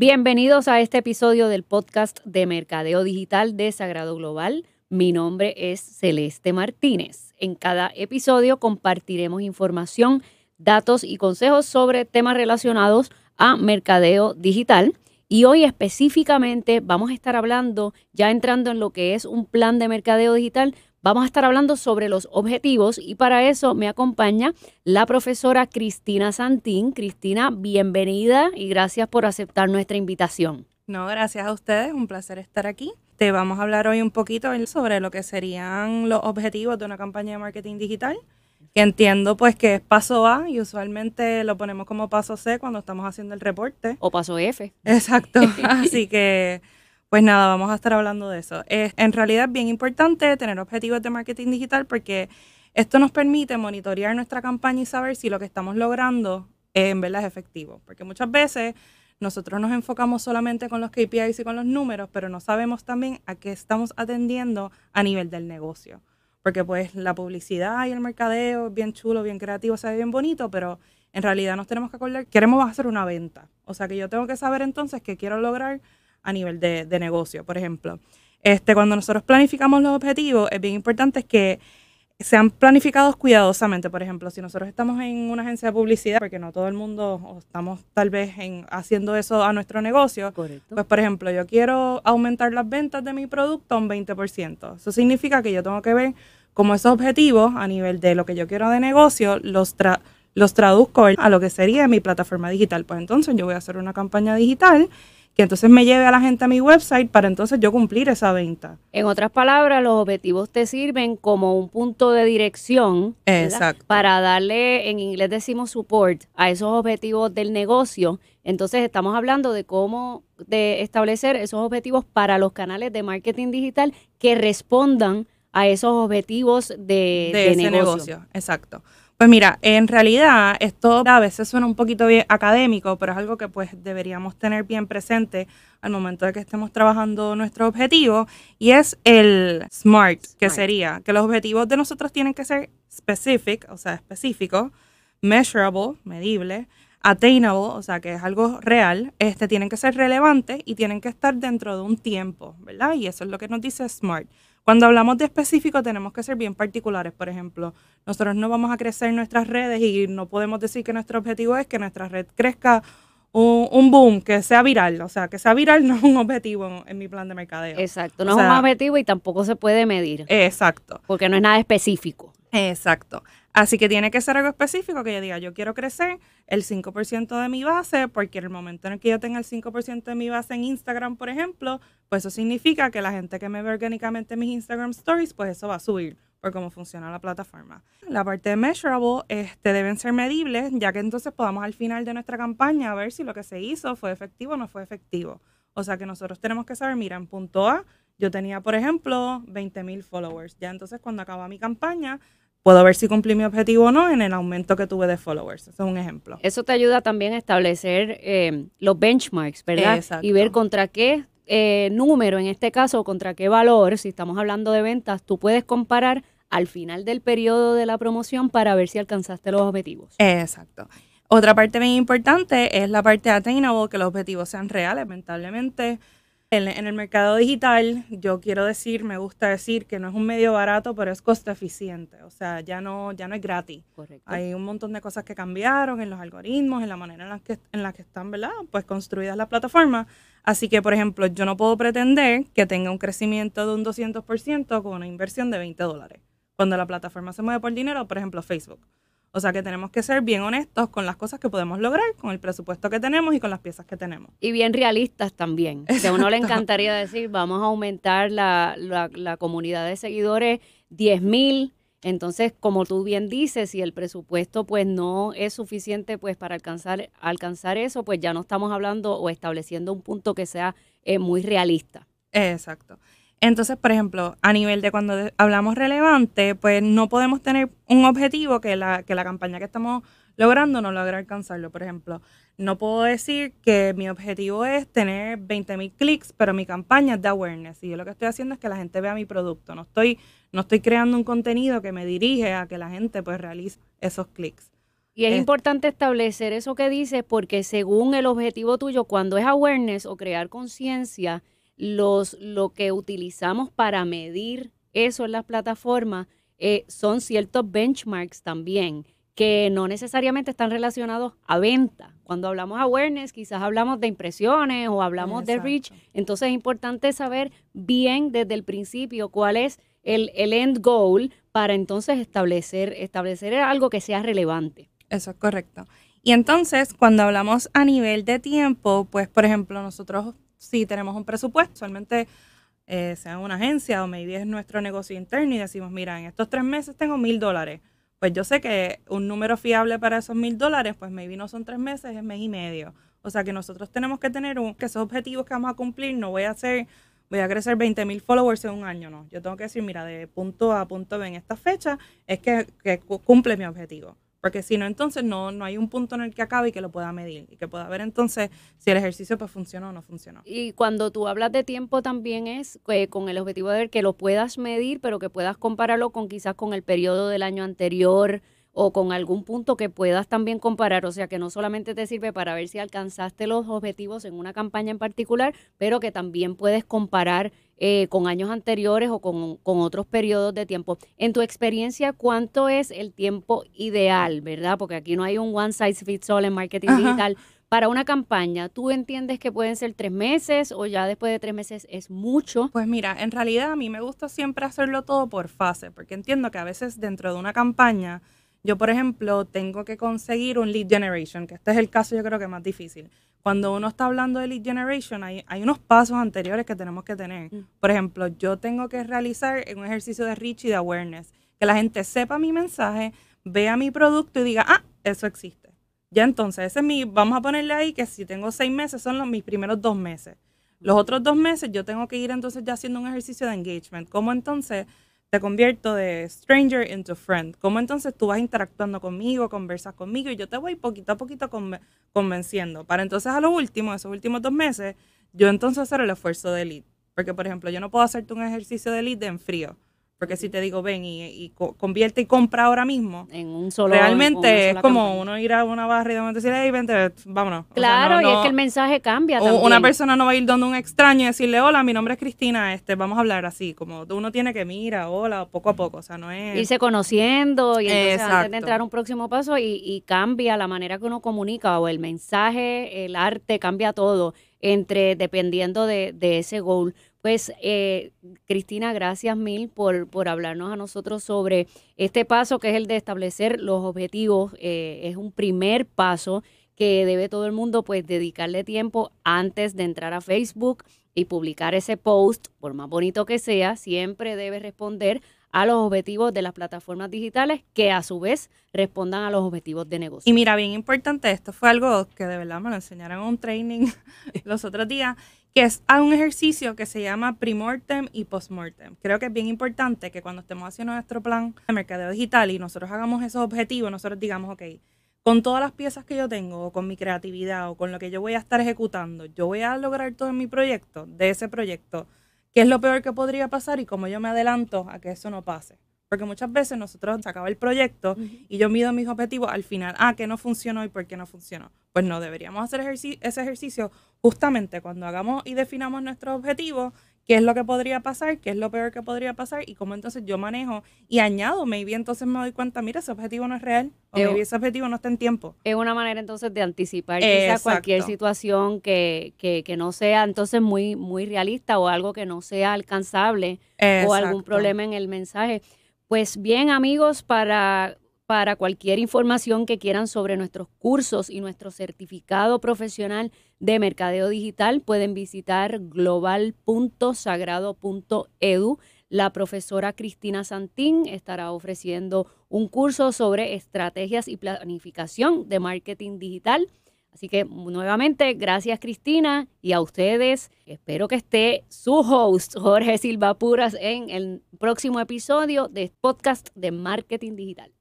Bienvenidos a este episodio del podcast de Mercadeo Digital de Sagrado Global. Mi nombre es Celeste Martínez. En cada episodio compartiremos información, datos y consejos sobre temas relacionados a mercadeo digital. Y hoy específicamente vamos a estar hablando, ya entrando en lo que es un plan de mercadeo digital, Vamos a estar hablando sobre los objetivos y para eso me acompaña la profesora Cristina Santín. Cristina, bienvenida y gracias por aceptar nuestra invitación. No, gracias a ustedes, un placer estar aquí. Te vamos a hablar hoy un poquito sobre lo que serían los objetivos de una campaña de marketing digital, que entiendo pues que es paso A y usualmente lo ponemos como paso C cuando estamos haciendo el reporte. O paso F. Exacto, así que pues nada, vamos a estar hablando de eso. Es, en realidad bien importante tener objetivos de marketing digital porque esto nos permite monitorear nuestra campaña y saber si lo que estamos logrando en verdad es efectivo. Porque muchas veces nosotros nos enfocamos solamente con los KPIs y con los números, pero no sabemos también a qué estamos atendiendo a nivel del negocio. Porque pues la publicidad y el mercadeo es bien chulo, bien creativo, se ve bien bonito, pero en realidad nos tenemos que acordar, queremos hacer una venta. O sea que yo tengo que saber entonces qué quiero lograr a nivel de, negocio, por ejemplo. Este, cuando nosotros planificamos los objetivos, es bien importante que sean planificados cuidadosamente. Por ejemplo, si nosotros estamos en una agencia de publicidad, porque no todo el mundo estamos tal vez en, haciendo eso a nuestro negocio, pues por ejemplo, yo quiero aumentar las ventas de mi producto a un 20%. Eso significa que yo tengo que ver cómo esos objetivos a nivel de lo que yo quiero de negocio los, los traduzco a lo que sería mi plataforma digital. Pues entonces yo voy a hacer una campaña digital que entonces me lleve a la gente a mi website para entonces yo cumplir esa venta. En otras palabras, los objetivos te sirven como un punto de dirección Exacto. para darle, en inglés decimos support, a esos objetivos del negocio. Entonces estamos hablando de cómo de establecer esos objetivos para los canales de marketing digital que respondan a esos objetivos de, de, ese negocio. Exacto. Pues mira, en realidad esto a veces suena un poquito bien académico, pero es algo que pues deberíamos tener bien presente al momento de que estemos trabajando nuestro objetivo y es el SMART, que sería que los objetivos de nosotros tienen que ser specific, o sea, específicos, measurable, medible, attainable, o sea, que es algo real, este, tienen que ser relevantes y tienen que estar dentro de un tiempo, ¿verdad? Y eso es lo que nos dice SMART. Cuando hablamos de específico tenemos que ser bien particulares. Por ejemplo, nosotros no vamos a crecer nuestras redes y no podemos decir que nuestro objetivo es que nuestra red crezca un, boom, que sea viral. O sea, que sea viral no es un objetivo en, mi plan de mercadeo. Exacto, no es un objetivo y tampoco se puede medir. Exacto. Porque no es nada específico. Exacto. Así que tiene que ser algo específico que yo diga, yo quiero crecer el 5% de mi base, porque en el momento en el que yo tenga el 5% de mi base en Instagram, por ejemplo, pues eso significa que la gente que me ve orgánicamente en mis Instagram Stories, pues eso va a subir por cómo funciona la plataforma. La parte de measurable este, deben ser medibles, ya que entonces podamos al final de nuestra campaña ver si lo que se hizo fue efectivo o no fue efectivo. O sea que nosotros tenemos que saber, mira, en punto A, yo tenía, por ejemplo, 20 mil followers. Ya entonces cuando acaba mi campaña, puedo ver si cumplí mi objetivo o no en el aumento que tuve de followers. Eso es un ejemplo. Eso te ayuda también a establecer eh, los benchmarks, ¿verdad? Exacto. Y ver contra qué eh, número, en este caso, contra qué valor, si estamos hablando de ventas, tú puedes comparar al final del periodo de la promoción para ver si alcanzaste los objetivos. Exacto. Otra parte bien importante es la parte attainable, que los objetivos sean reales, lamentablemente en, el mercado digital, yo quiero decir, me gusta decir que no es un medio barato, pero es costo eficiente. O sea, ya no, ya no es gratis. Hay un montón de cosas que cambiaron en los algoritmos, en la manera en la que, en la que están, ¿verdad? Pues construidas las plataformas. Así que, por ejemplo, yo no puedo pretender que tenga un crecimiento de un 200% con una inversión de 20 dólares. Cuando la plataforma se mueve por dinero, por ejemplo, Facebook. O sea que tenemos que ser bien honestos con las cosas que podemos lograr, con el presupuesto que tenemos y con las piezas que tenemos. Y bien realistas también. Que a uno le encantaría decir, vamos a aumentar la, la, comunidad de seguidores 10 mil. Entonces, como tú bien dices, si el presupuesto pues no es suficiente pues para alcanzar, alcanzar eso, pues ya no estamos hablando o estableciendo un punto que sea eh, muy realista. Exacto. Entonces, por ejemplo, a nivel de cuando hablamos relevante, pues no podemos tener un objetivo que la, que la campaña que estamos logrando no logre alcanzarlo. Por ejemplo, no puedo decir que mi objetivo es tener 20.000 clics, pero mi campaña es de awareness. Y yo lo que estoy haciendo es que la gente vea mi producto. No estoy, no estoy creando un contenido que me dirige a que la gente pues realice esos clics. Y es, importante establecer eso que dices porque según el objetivo tuyo, cuando es awareness o crear conciencia, los lo que utilizamos para medir eso en las plataformas eh, son ciertos benchmarks también que no necesariamente están relacionados a venta. Cuando hablamos awareness, quizás hablamos de impresiones o hablamos de reach. Entonces es importante saber bien desde el principio cuál es el, el end goal para entonces establecer, establecer algo que sea relevante. Eso es correcto. Y entonces, cuando hablamos a nivel de tiempo, pues, por ejemplo, nosotros sí tenemos un presupuesto, usualmente eh, sea una agencia o maybe es nuestro negocio interno y decimos, mira, en estos tres meses tengo mil dólares. Pues yo sé que un número fiable para esos mil dólares, pues maybe no son tres meses, es mes y medio. O sea que nosotros tenemos que tener un, que esos objetivos que vamos a cumplir, no voy a hacer, voy a crecer 20 mil followers en un año, no. Yo tengo que decir, mira, de punto A a punto B en esta fecha es que, que cumple mi objetivo. Porque si no, entonces no, no hay un punto en el que acabe y que lo pueda medir y que pueda ver entonces si el ejercicio pues funcionó o no funcionó. Y cuando tú hablas de tiempo también es eh, con el objetivo de ver que lo puedas medir, pero que puedas compararlo con quizás con el periodo del año anterior o con algún punto que puedas también comparar, o sea que no solamente te sirve para ver si alcanzaste los objetivos en una campaña en particular, pero que también puedes comparar eh, con años anteriores o con, otros periodos de tiempo. En tu experiencia, ¿cuánto es el tiempo ideal, verdad? Porque aquí no hay un one size fits all en marketing digital. Para una campaña, ¿tú entiendes que pueden ser tres meses o ya después de tres meses es mucho? Pues mira, en realidad a mí me gusta siempre hacerlo todo por fase, porque entiendo que a veces dentro de una campaña yo, por ejemplo, tengo que conseguir un lead generation, que este es el caso yo creo que más difícil. Cuando uno está hablando de lead generation, hay, hay unos pasos anteriores que tenemos que tener. Mm. Por ejemplo, yo tengo que realizar un ejercicio de reach y de awareness, que la gente sepa mi mensaje, vea mi producto y diga, ah, eso existe. Ya entonces, ese es mi, vamos a ponerle ahí que si tengo seis meses, son los, mis primeros dos meses. Los otros dos meses yo tengo que ir entonces ya haciendo un ejercicio de engagement. ¿Cómo entonces te convierto de stranger into friend. ¿Cómo entonces tú vas interactuando conmigo, conversas conmigo y yo te voy poquito a poquito convenciendo? Para entonces a lo último, esos últimos dos meses, yo entonces hacer el esfuerzo de lead. Porque, por ejemplo, yo no puedo hacerte un ejercicio de lead en frío. Porque si te digo, ven y, convierte y compra ahora mismo, en un solo realmente es como uno ir a una barra y de momento decirle, hey, vente, vámonos. Claro, y es que el mensaje cambia. O una persona no va a ir donde un extraño y decirle, hola, mi nombre es Cristina, este, vamos a hablar así, como uno tiene que mirar, hola, poco a poco, o sea, no es... Irse conociendo y entonces antes de entrar a un próximo paso y, y cambia la manera que uno comunica o el mensaje, el arte, cambia todo entre dependiendo de, de ese goal. Pues, eh, Cristina, gracias mil por, por hablarnos a nosotros sobre este paso que es el de establecer los objetivos. Eh, es un primer paso que debe todo el mundo pues dedicarle tiempo antes de entrar a Facebook y publicar ese post, por más bonito que sea, siempre debe responder a los objetivos de las plataformas digitales que a su vez respondan a los objetivos de negocio. Y mira, bien importante, esto fue algo que de verdad me lo enseñaron en un training los otros días, que es un ejercicio que se llama primortem y postmortem. Creo que es bien importante que cuando estemos haciendo nuestro plan de mercadeo digital y nosotros hagamos esos objetivos, nosotros digamos, ok, con todas las piezas que yo tengo, o con mi creatividad, o con lo que yo voy a estar ejecutando, yo voy a lograr todo en mi proyecto, de ese proyecto, qué es lo peor que podría pasar y cómo yo me adelanto a que eso no pase. Porque muchas veces nosotros sacamos el proyecto y yo mido mis objetivos al final, ah, que no funcionó y por qué no funcionó. Pues no, deberíamos hacer ese ejercicio justamente cuando hagamos y definamos nuestros objetivos, qué es lo que podría pasar, qué es lo peor que podría pasar y cómo entonces yo manejo y añado, maybe entonces me doy cuenta, mira, ese objetivo no es real o maybe ese objetivo no está en tiempo. Es una manera entonces de anticipar cualquier situación que, que, que, no sea entonces muy, muy realista o algo que no sea alcanzable o algún problema en el mensaje. Pues bien, amigos, para, para cualquier información que quieran sobre nuestros cursos y nuestro certificado profesional de mercadeo digital, pueden visitar global.sagrado.edu. La profesora Cristina Santín estará ofreciendo un curso sobre estrategias y planificación de marketing digital Así que nuevamente, gracias Cristina y a ustedes. Espero que esté su host, Jorge Silva Puras, en el próximo episodio de podcast de Marketing Digital.